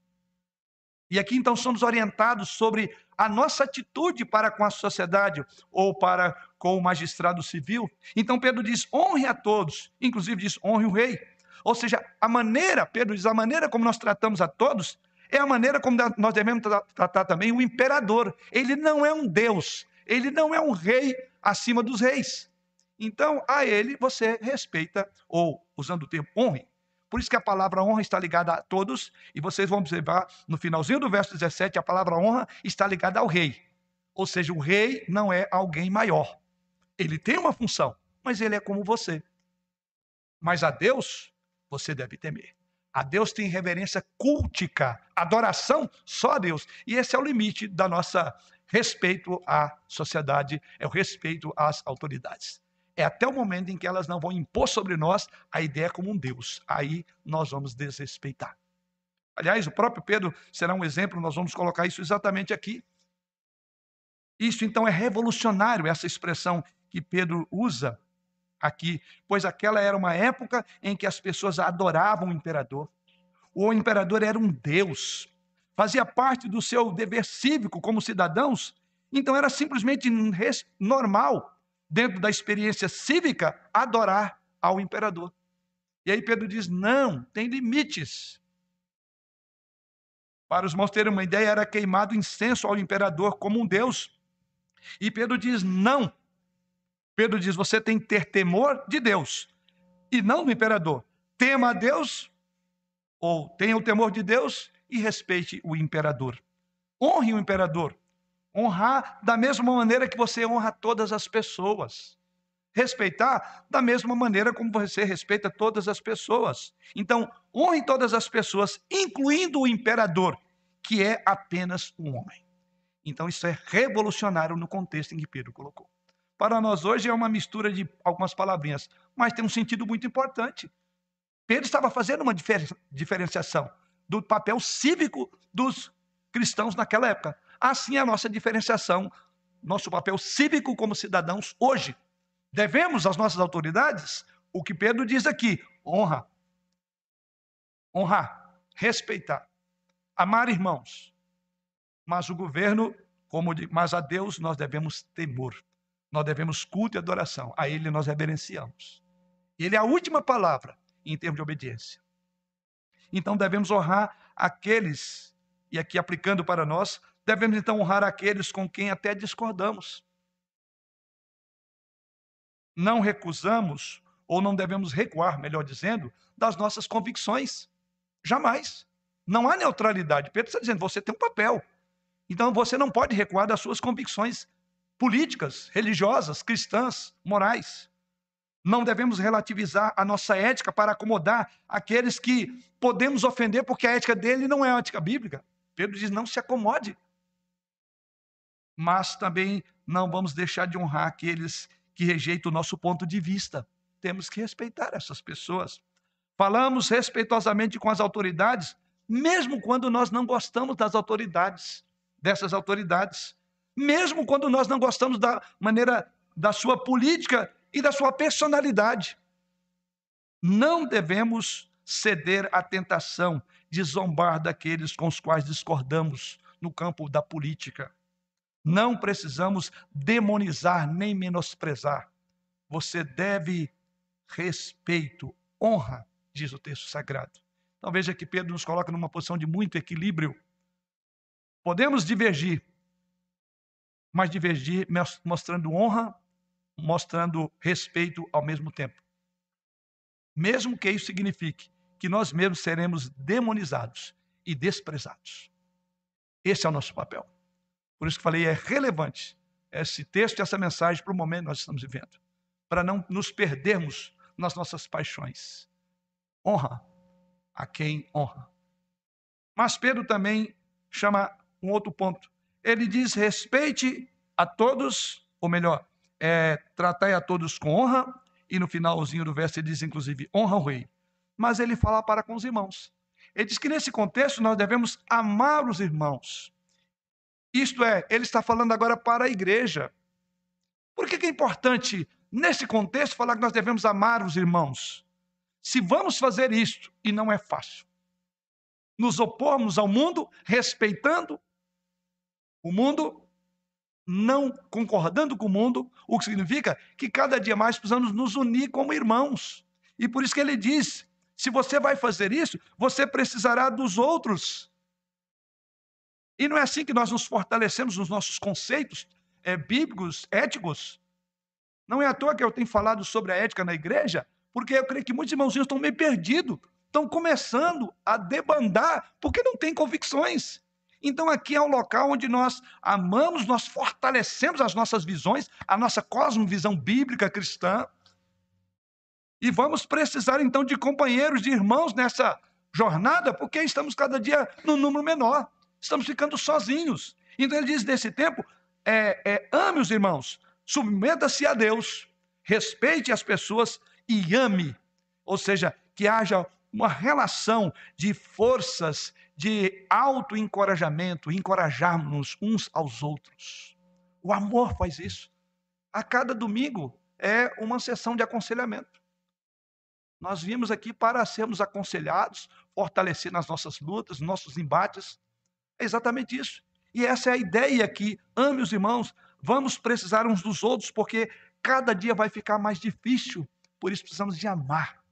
E aqui então somos orientados sobre a nossa atitude para com a sociedade ou para com o magistrado civil. Então Pedro diz: honre a todos, inclusive diz: honre o rei. Ou seja, a maneira, Pedro diz, a maneira como nós tratamos a todos é a maneira como nós devemos tratar também o imperador. Ele não é um Deus, ele não é um rei acima dos reis. Então, a ele você respeita, ou, usando o termo honre. Por isso que a palavra honra está ligada a todos, e vocês vão observar no finalzinho do verso 17, a palavra honra está ligada ao rei. Ou seja, o rei não é alguém maior. Ele tem uma função, mas ele é como você. Mas a Deus você deve temer. A Deus tem reverência cultica, adoração só a Deus. E esse é o limite da nossa respeito à sociedade, é o respeito às autoridades. É até o momento em que elas não vão impor sobre nós a ideia como um Deus. Aí nós vamos desrespeitar. Aliás, o próprio Pedro será um exemplo, nós vamos colocar isso exatamente aqui. Isso então é revolucionário, essa expressão que Pedro usa aqui, pois aquela era uma época em que as pessoas adoravam o imperador. O imperador era um deus, fazia parte do seu dever cívico como cidadãos, então era simplesmente normal, dentro da experiência cívica, adorar ao imperador. E aí Pedro diz: não, tem limites. Para os irmãos terem uma ideia, era queimado incenso ao imperador como um deus. E Pedro diz: não, Pedro diz: você tem que ter temor de Deus e não do imperador. Tema a Deus, ou tenha o temor de Deus e respeite o imperador. Honre o imperador. Honrar da mesma maneira que você honra todas as pessoas. Respeitar da mesma maneira como você respeita todas as pessoas. Então, honre todas as pessoas, incluindo o imperador, que é apenas um homem. Então, isso é revolucionário no contexto em que Pedro colocou para nós hoje é uma mistura de algumas palavrinhas, mas tem um sentido muito importante. Pedro estava fazendo uma diferenciação do papel cívico dos cristãos naquela época. Assim é a nossa diferenciação, nosso papel cívico como cidadãos hoje. Devemos às nossas autoridades o que Pedro diz aqui: honra. Honrar, respeitar, amar irmãos. Mas o governo, como mas a Deus nós devemos temor nós devemos culto e adoração. A Ele nós reverenciamos. Ele é a última palavra em termos de obediência. Então devemos honrar aqueles, e aqui aplicando para nós, devemos então honrar aqueles com quem até discordamos. Não recusamos, ou não devemos recuar, melhor dizendo, das nossas convicções. Jamais. Não há neutralidade. Pedro está dizendo: você tem um papel. Então você não pode recuar das suas convicções políticas, religiosas, cristãs, morais. Não devemos relativizar a nossa ética para acomodar aqueles que podemos ofender porque a ética dele não é a ética bíblica. Pedro diz: não se acomode. Mas também não vamos deixar de honrar aqueles que rejeitam o nosso ponto de vista. Temos que respeitar essas pessoas. Falamos respeitosamente com as autoridades, mesmo quando nós não gostamos das autoridades, dessas autoridades mesmo quando nós não gostamos da maneira da sua política e da sua personalidade. Não devemos ceder à tentação de zombar daqueles com os quais discordamos no campo da política. Não precisamos demonizar nem menosprezar. Você deve respeito, honra, diz o texto sagrado. Então veja que Pedro nos coloca numa posição de muito equilíbrio. Podemos divergir, mas divergir mostrando honra, mostrando respeito ao mesmo tempo. Mesmo que isso signifique que nós mesmos seremos demonizados e desprezados. Esse é o nosso papel. Por isso que falei, é relevante esse texto e essa mensagem para o momento que nós estamos vivendo, para não nos perdermos nas nossas paixões. Honra a quem honra. Mas Pedro também chama um outro ponto ele diz: respeite a todos, ou melhor, é, tratai a todos com honra, e no finalzinho do verso ele diz, inclusive, honra o rei. Mas ele fala para com os irmãos. Ele diz que nesse contexto nós devemos amar os irmãos. Isto é, ele está falando agora para a igreja. Por que, que é importante, nesse contexto, falar que nós devemos amar os irmãos? Se vamos fazer isto, e não é fácil, nos opormos ao mundo, respeitando o mundo, não concordando com o mundo, o que significa que cada dia mais precisamos nos unir como irmãos. E por isso que ele diz: se você vai fazer isso, você precisará dos outros. E não é assim que nós nos fortalecemos nos nossos conceitos é, bíblicos, éticos. Não é à toa que eu tenho falado sobre a ética na igreja, porque eu creio que muitos irmãozinhos estão meio perdidos, estão começando a debandar, porque não têm convicções. Então, aqui é um local onde nós amamos, nós fortalecemos as nossas visões, a nossa cosmovisão bíblica cristã. E vamos precisar, então, de companheiros, de irmãos nessa jornada, porque estamos cada dia num número menor. Estamos ficando sozinhos. Então, ele diz nesse tempo: é, é, ame os irmãos, submeta-se a Deus, respeite as pessoas e ame. Ou seja, que haja uma relação de forças de auto-encorajamento, encorajarmos uns aos outros. O amor faz isso. A cada domingo é uma sessão de aconselhamento. Nós vimos aqui para sermos aconselhados, fortalecer nas nossas lutas, nossos embates. É exatamente isso. E essa é a ideia aqui. Ame os irmãos, vamos precisar uns dos outros, porque cada dia vai ficar mais difícil. Por isso precisamos de amar.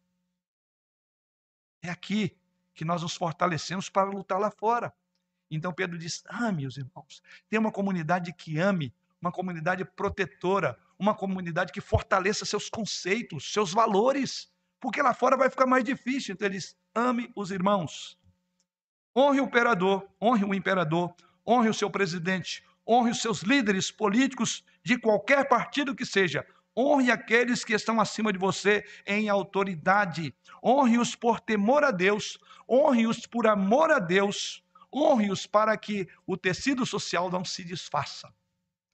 É aqui que nós nos fortalecemos para lutar lá fora. Então Pedro diz: ame os irmãos. Tem uma comunidade que ame, uma comunidade protetora, uma comunidade que fortaleça seus conceitos, seus valores, porque lá fora vai ficar mais difícil. Então ele diz: ame os irmãos. Honre o imperador, honre o imperador, honre o seu presidente, honre os seus líderes políticos de qualquer partido que seja, Honre aqueles que estão acima de você em autoridade. Honre-os por temor a Deus. Honre-os por amor a Deus. Honre-os para que o tecido social não se desfaça.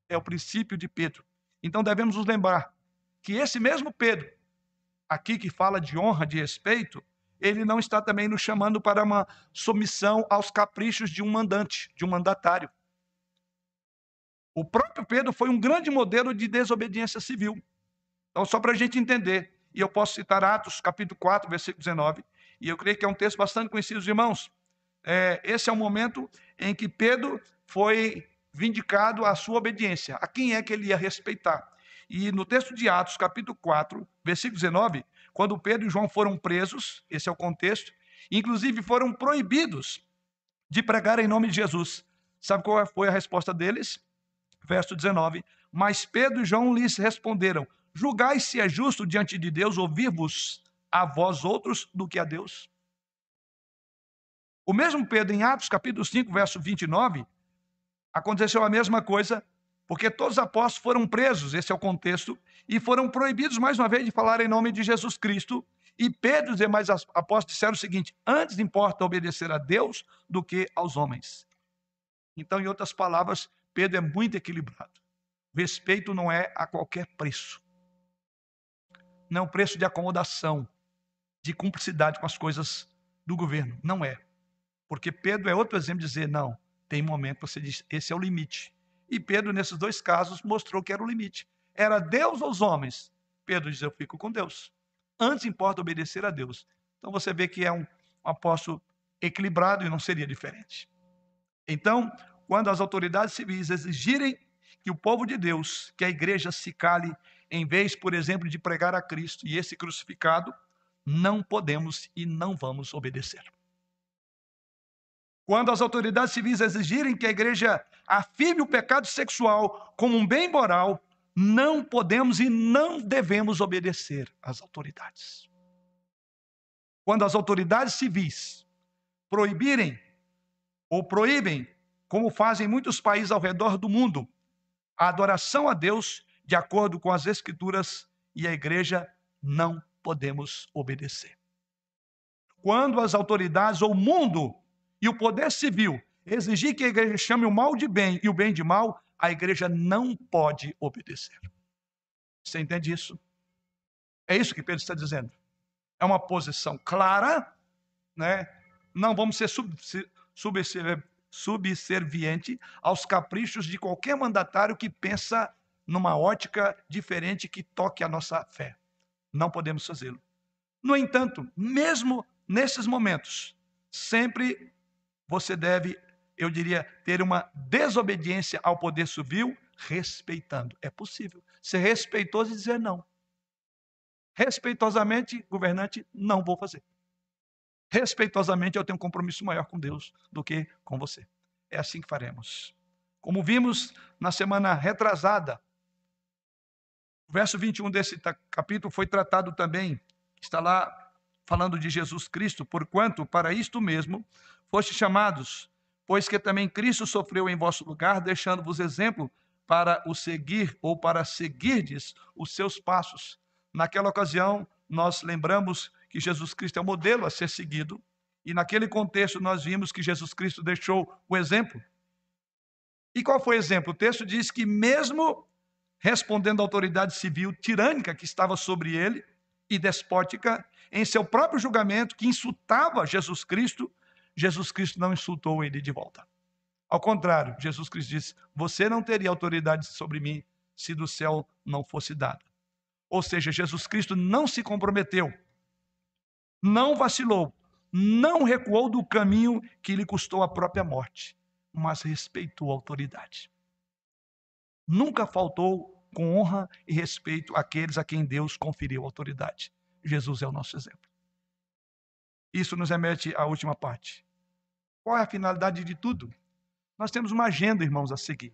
É o princípio de Pedro. Então devemos nos lembrar que esse mesmo Pedro, aqui que fala de honra, de respeito, ele não está também nos chamando para uma submissão aos caprichos de um mandante, de um mandatário. O próprio Pedro foi um grande modelo de desobediência civil. Então, só para a gente entender, e eu posso citar Atos, capítulo 4, versículo 19, e eu creio que é um texto bastante conhecido, irmãos. É, esse é o momento em que Pedro foi vindicado a sua obediência. A quem é que ele ia respeitar? E no texto de Atos, capítulo 4, versículo 19, quando Pedro e João foram presos, esse é o contexto, inclusive foram proibidos de pregar em nome de Jesus. Sabe qual foi a resposta deles? verso 19. Mas Pedro e João lhes responderam: Julgai se é justo diante de Deus ouvir-vos a vós outros do que a Deus. O mesmo Pedro, em Atos capítulo 5, verso 29, aconteceu a mesma coisa, porque todos os apóstolos foram presos, esse é o contexto, e foram proibidos mais uma vez de falar em nome de Jesus Cristo. E Pedro e os demais apóstolos disseram o seguinte: antes importa obedecer a Deus do que aos homens. Então, em outras palavras, Pedro é muito equilibrado. Respeito não é a qualquer preço. Não é um preço de acomodação, de cumplicidade com as coisas do governo. Não é. Porque Pedro é outro exemplo de dizer, não, tem momento que você diz, esse é o limite. E Pedro, nesses dois casos, mostrou que era o limite. Era Deus ou os homens? Pedro diz, eu fico com Deus. Antes importa obedecer a Deus. Então você vê que é um, um apóstolo equilibrado e não seria diferente. Então, quando as autoridades civis exigirem que o povo de Deus, que a igreja se cale, em vez, por exemplo, de pregar a Cristo e esse crucificado, não podemos e não vamos obedecer. Quando as autoridades civis exigirem que a igreja afirme o pecado sexual como um bem moral, não podemos e não devemos obedecer às autoridades. Quando as autoridades civis proibirem ou proíbem como fazem muitos países ao redor do mundo, a adoração a Deus de acordo com as Escrituras e a igreja não podemos obedecer. Quando as autoridades ou o mundo e o poder civil exigir que a igreja chame o mal de bem e o bem de mal, a igreja não pode obedecer. Você entende isso? É isso que Pedro está dizendo. É uma posição clara, né? Não vamos ser sub, subserviente aos caprichos de qualquer mandatário que pensa numa ótica diferente que toque a nossa fé. Não podemos fazê-lo. No entanto, mesmo nesses momentos, sempre você deve, eu diria, ter uma desobediência ao poder civil, respeitando. É possível ser respeitoso e dizer não. Respeitosamente, governante, não vou fazer. Respeitosamente, eu tenho um compromisso maior com Deus do que com você. É assim que faremos. Como vimos na semana retrasada, o verso 21 desse capítulo foi tratado também, está lá falando de Jesus Cristo, porquanto para isto mesmo foste chamados, pois que também Cristo sofreu em vosso lugar, deixando-vos exemplo para o seguir ou para seguirdes os seus passos. Naquela ocasião, nós lembramos que Jesus Cristo é o modelo a ser seguido, e naquele contexto nós vimos que Jesus Cristo deixou o exemplo. E qual foi o exemplo? O texto diz que, mesmo respondendo à autoridade civil tirânica que estava sobre ele e despótica, em seu próprio julgamento, que insultava Jesus Cristo, Jesus Cristo não insultou ele de volta. Ao contrário, Jesus Cristo disse: Você não teria autoridade sobre mim se do céu não fosse dada. Ou seja, Jesus Cristo não se comprometeu, não vacilou, não recuou do caminho que lhe custou a própria morte, mas respeitou a autoridade. Nunca faltou com honra e respeito àqueles a quem Deus conferiu autoridade. Jesus é o nosso exemplo. Isso nos remete à última parte. Qual é a finalidade de tudo? Nós temos uma agenda, irmãos, a seguir.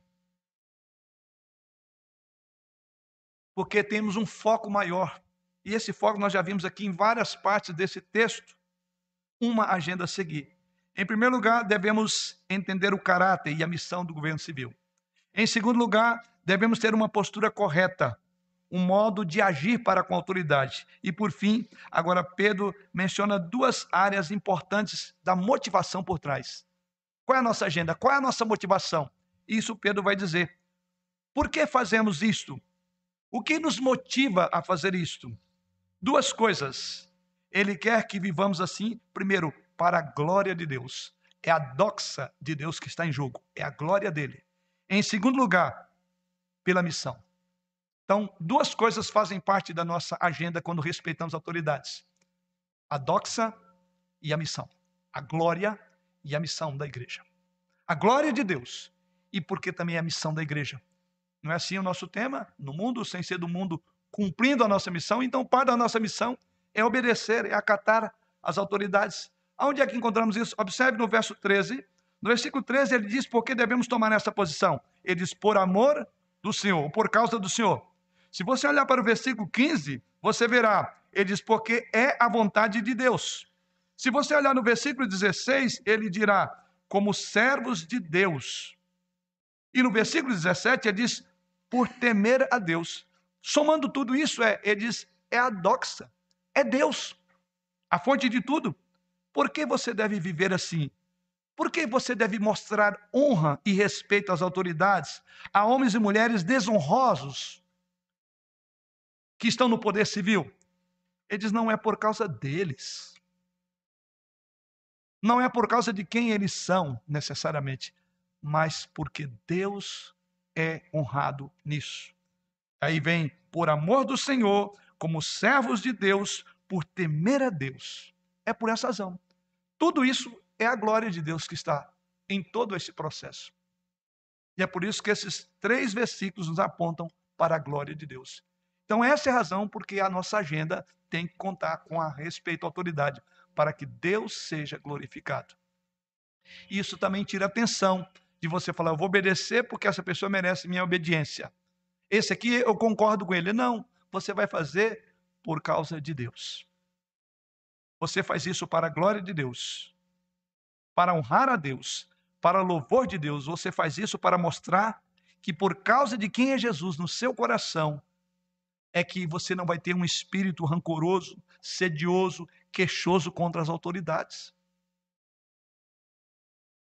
Porque temos um foco maior. E esse foco nós já vimos aqui em várias partes desse texto. Uma agenda a seguir. Em primeiro lugar, devemos entender o caráter e a missão do governo civil. Em segundo lugar, devemos ter uma postura correta, um modo de agir para com a autoridade. E por fim, agora Pedro menciona duas áreas importantes da motivação por trás. Qual é a nossa agenda? Qual é a nossa motivação? Isso Pedro vai dizer. Por que fazemos isto? O que nos motiva a fazer isto? Duas coisas. Ele quer que vivamos assim, primeiro, para a glória de Deus. É a doxa de Deus que está em jogo, é a glória dele. Em segundo lugar, pela missão. Então, duas coisas fazem parte da nossa agenda quando respeitamos autoridades: a doxa e a missão. A glória e a missão da igreja. A glória de Deus e porque também é a missão da igreja. Não é assim o nosso tema? No mundo, sem ser do mundo, cumprindo a nossa missão. Então, parte da nossa missão é obedecer, é acatar as autoridades. Onde é que encontramos isso? Observe no verso 13. No versículo 13, ele diz por que devemos tomar essa posição. Ele diz por amor do Senhor, por causa do Senhor. Se você olhar para o versículo 15, você verá, ele diz porque é a vontade de Deus. Se você olhar no versículo 16, ele dirá: como servos de Deus. E no versículo 17, ele diz: por temer a Deus. Somando tudo isso, é, ele diz: é a doxa, é Deus, a fonte de tudo. Por que você deve viver assim? Por que você deve mostrar honra e respeito às autoridades, a homens e mulheres desonrosos que estão no poder civil? Ele diz: não é por causa deles não é por causa de quem eles são, necessariamente, mas porque Deus é honrado nisso. Aí vem, por amor do Senhor, como servos de Deus, por temer a Deus. É por essa razão. Tudo isso é a glória de Deus que está em todo esse processo. E é por isso que esses três versículos nos apontam para a glória de Deus. Então, essa é a razão porque a nossa agenda tem que contar com a respeito à autoridade para que Deus seja glorificado. Isso também tira a atenção de você falar, eu vou obedecer porque essa pessoa merece minha obediência. Esse aqui eu concordo com ele. Não, você vai fazer por causa de Deus. Você faz isso para a glória de Deus, para honrar a Deus, para louvor de Deus. Você faz isso para mostrar que por causa de quem é Jesus no seu coração, é que você não vai ter um espírito rancoroso, sedioso, queixoso contra as autoridades.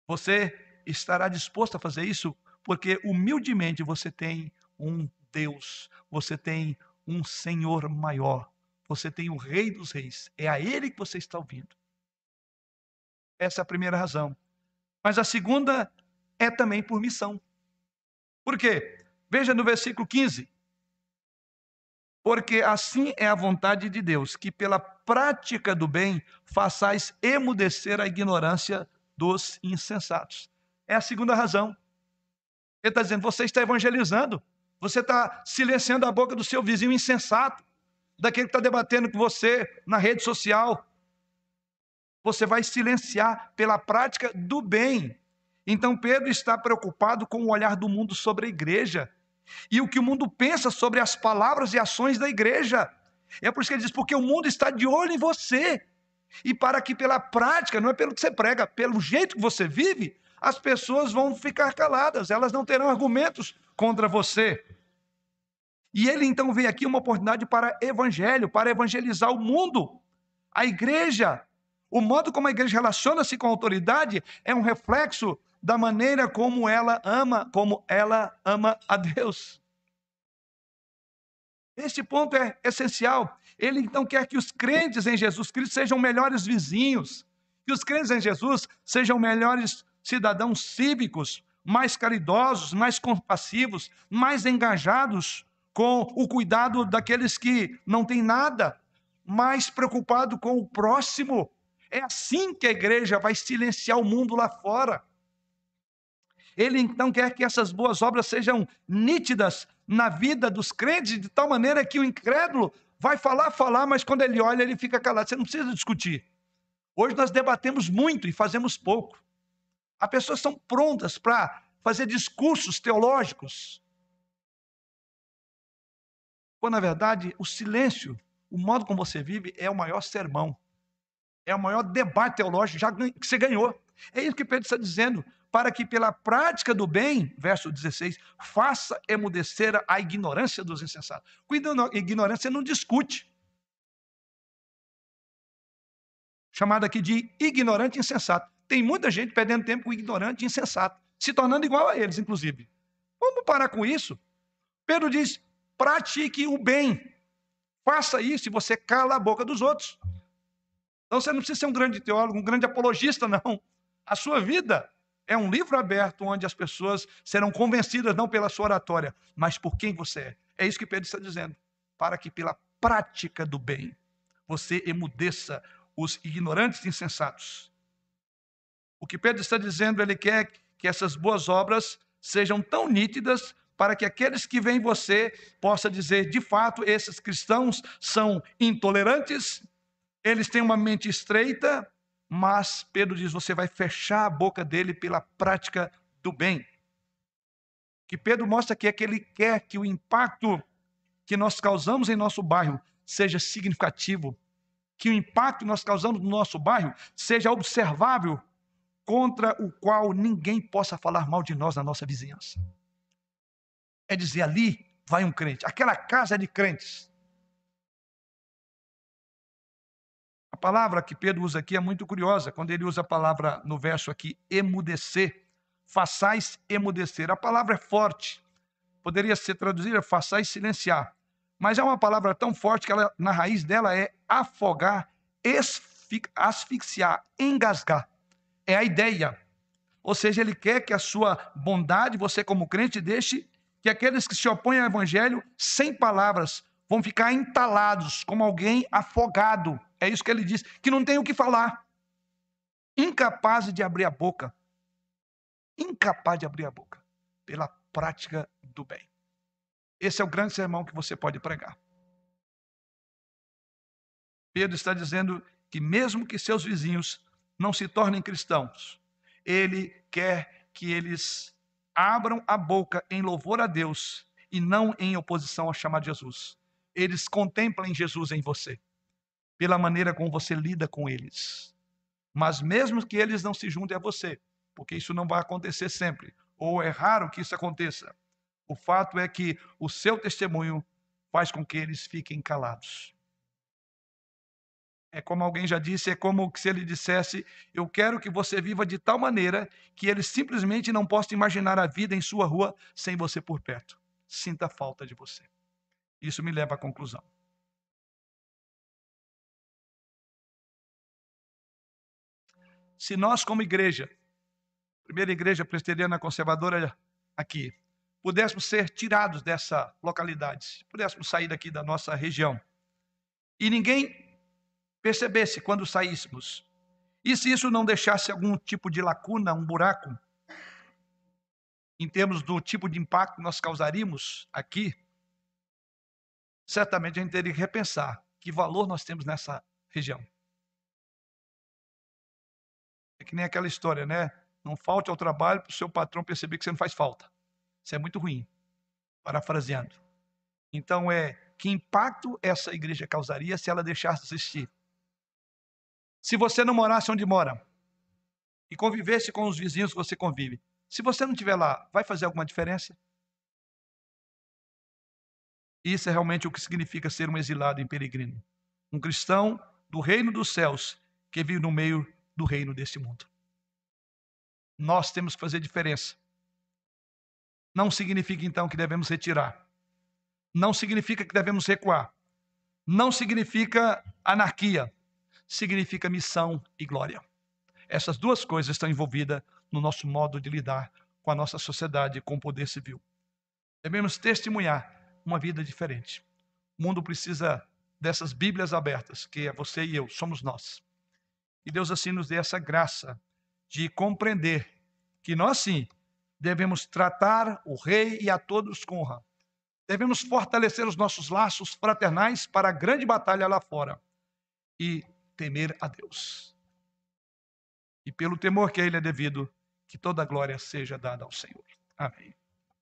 Você estará disposto a fazer isso porque humildemente você tem um Deus, você tem um Senhor maior. Você tem o Rei dos Reis. É a Ele que você está ouvindo. Essa é a primeira razão. Mas a segunda é também por missão. Por quê? Veja no versículo 15. Porque assim é a vontade de Deus, que pela prática do bem façais emudecer a ignorância dos insensatos. É a segunda razão. Ele está dizendo: você está evangelizando, você está silenciando a boca do seu vizinho insensato, daquele que está debatendo com você na rede social. Você vai silenciar pela prática do bem. Então Pedro está preocupado com o olhar do mundo sobre a igreja e o que o mundo pensa sobre as palavras e ações da igreja. É por isso que ele diz: porque o mundo está de olho em você. E para que pela prática, não é pelo que você prega, pelo jeito que você vive, as pessoas vão ficar caladas, elas não terão argumentos contra você. E ele então vê aqui uma oportunidade para evangelho, para evangelizar o mundo, a igreja. O modo como a igreja relaciona-se com a autoridade é um reflexo da maneira como ela ama, como ela ama a Deus. Este ponto é essencial. Ele então quer que os crentes em Jesus Cristo sejam melhores vizinhos, que os crentes em Jesus sejam melhores cidadãos cívicos, mais caridosos, mais compassivos, mais engajados com o cuidado daqueles que não têm nada, mais preocupado com o próximo. É assim que a igreja vai silenciar o mundo lá fora. Ele então quer que essas boas obras sejam nítidas na vida dos crentes, de tal maneira que o incrédulo vai falar, falar, mas quando ele olha, ele fica calado. Você não precisa discutir. Hoje nós debatemos muito e fazemos pouco. As pessoas são prontas para fazer discursos teológicos. Quando, na verdade, o silêncio, o modo como você vive, é o maior sermão. É o maior debate teológico que você ganhou. É isso que Pedro está dizendo para que pela prática do bem, verso 16, faça emudecer a ignorância dos insensatos. Com ignorância não discute. Chamado aqui de ignorante insensato. Tem muita gente perdendo tempo com ignorante insensato, se tornando igual a eles, inclusive. Vamos parar com isso. Pedro diz: pratique o bem. Faça isso e você cala a boca dos outros. Então você não precisa ser um grande teólogo, um grande apologista, não. A sua vida é um livro aberto onde as pessoas serão convencidas não pela sua oratória, mas por quem você é. É isso que Pedro está dizendo. Para que pela prática do bem você emudeça os ignorantes e insensatos. O que Pedro está dizendo, ele quer que essas boas obras sejam tão nítidas para que aqueles que veem você possam dizer, de fato, esses cristãos são intolerantes, eles têm uma mente estreita, mas Pedro diz: você vai fechar a boca dele pela prática do bem. Que Pedro mostra aqui é que ele quer que o impacto que nós causamos em nosso bairro seja significativo, que o impacto que nós causamos no nosso bairro seja observável, contra o qual ninguém possa falar mal de nós na nossa vizinhança. É dizer, ali vai um crente, aquela casa é de crentes. A palavra que Pedro usa aqui é muito curiosa, quando ele usa a palavra no verso aqui, emudecer. Façais emudecer. A palavra é forte. Poderia ser traduzida façais silenciar. Mas é uma palavra tão forte que ela, na raiz dela é afogar, asfixiar, engasgar. É a ideia. Ou seja, ele quer que a sua bondade, você como crente, deixe que aqueles que se opõem ao evangelho, sem palavras, vão ficar entalados como alguém afogado é isso que ele diz, que não tem o que falar. Incapaz de abrir a boca. Incapaz de abrir a boca. Pela prática do bem. Esse é o grande sermão que você pode pregar. Pedro está dizendo que, mesmo que seus vizinhos não se tornem cristãos, ele quer que eles abram a boca em louvor a Deus e não em oposição ao chamado de Jesus. Eles contemplem Jesus em você pela maneira como você lida com eles. Mas mesmo que eles não se juntem a você, porque isso não vai acontecer sempre, ou é raro que isso aconteça, o fato é que o seu testemunho faz com que eles fiquem calados. É como alguém já disse, é como se ele dissesse: Eu quero que você viva de tal maneira que eles simplesmente não possam imaginar a vida em sua rua sem você por perto. Sinta falta de você. Isso me leva à conclusão. Se nós, como igreja, primeira igreja presbiteriana conservadora aqui, pudéssemos ser tirados dessa localidade, pudéssemos sair daqui da nossa região, e ninguém percebesse quando saíssemos, e se isso não deixasse algum tipo de lacuna, um buraco, em termos do tipo de impacto que nós causaríamos aqui, certamente a gente teria que repensar que valor nós temos nessa região. É que nem aquela história, né? Não falte ao trabalho para o seu patrão perceber que você não faz falta. Isso é muito ruim. Parafraseando. Então, é que impacto essa igreja causaria se ela deixasse de existir? Se você não morasse onde mora e convivesse com os vizinhos que você convive, se você não estiver lá, vai fazer alguma diferença? Isso é realmente o que significa ser um exilado em peregrino. Um cristão do reino dos céus que vive no meio do reino deste mundo. Nós temos que fazer diferença. Não significa então que devemos retirar. Não significa que devemos recuar. Não significa anarquia. Significa missão e glória. Essas duas coisas estão envolvidas no nosso modo de lidar com a nossa sociedade, com o poder civil. Devemos testemunhar uma vida diferente. O mundo precisa dessas Bíblias abertas, que é você e eu, somos nós. E Deus assim nos dê essa graça de compreender que nós sim devemos tratar o rei e a todos com honra. Devemos fortalecer os nossos laços fraternais para a grande batalha lá fora e temer a Deus. E pelo temor que a ele é devido, que toda a glória seja dada ao Senhor. Amém.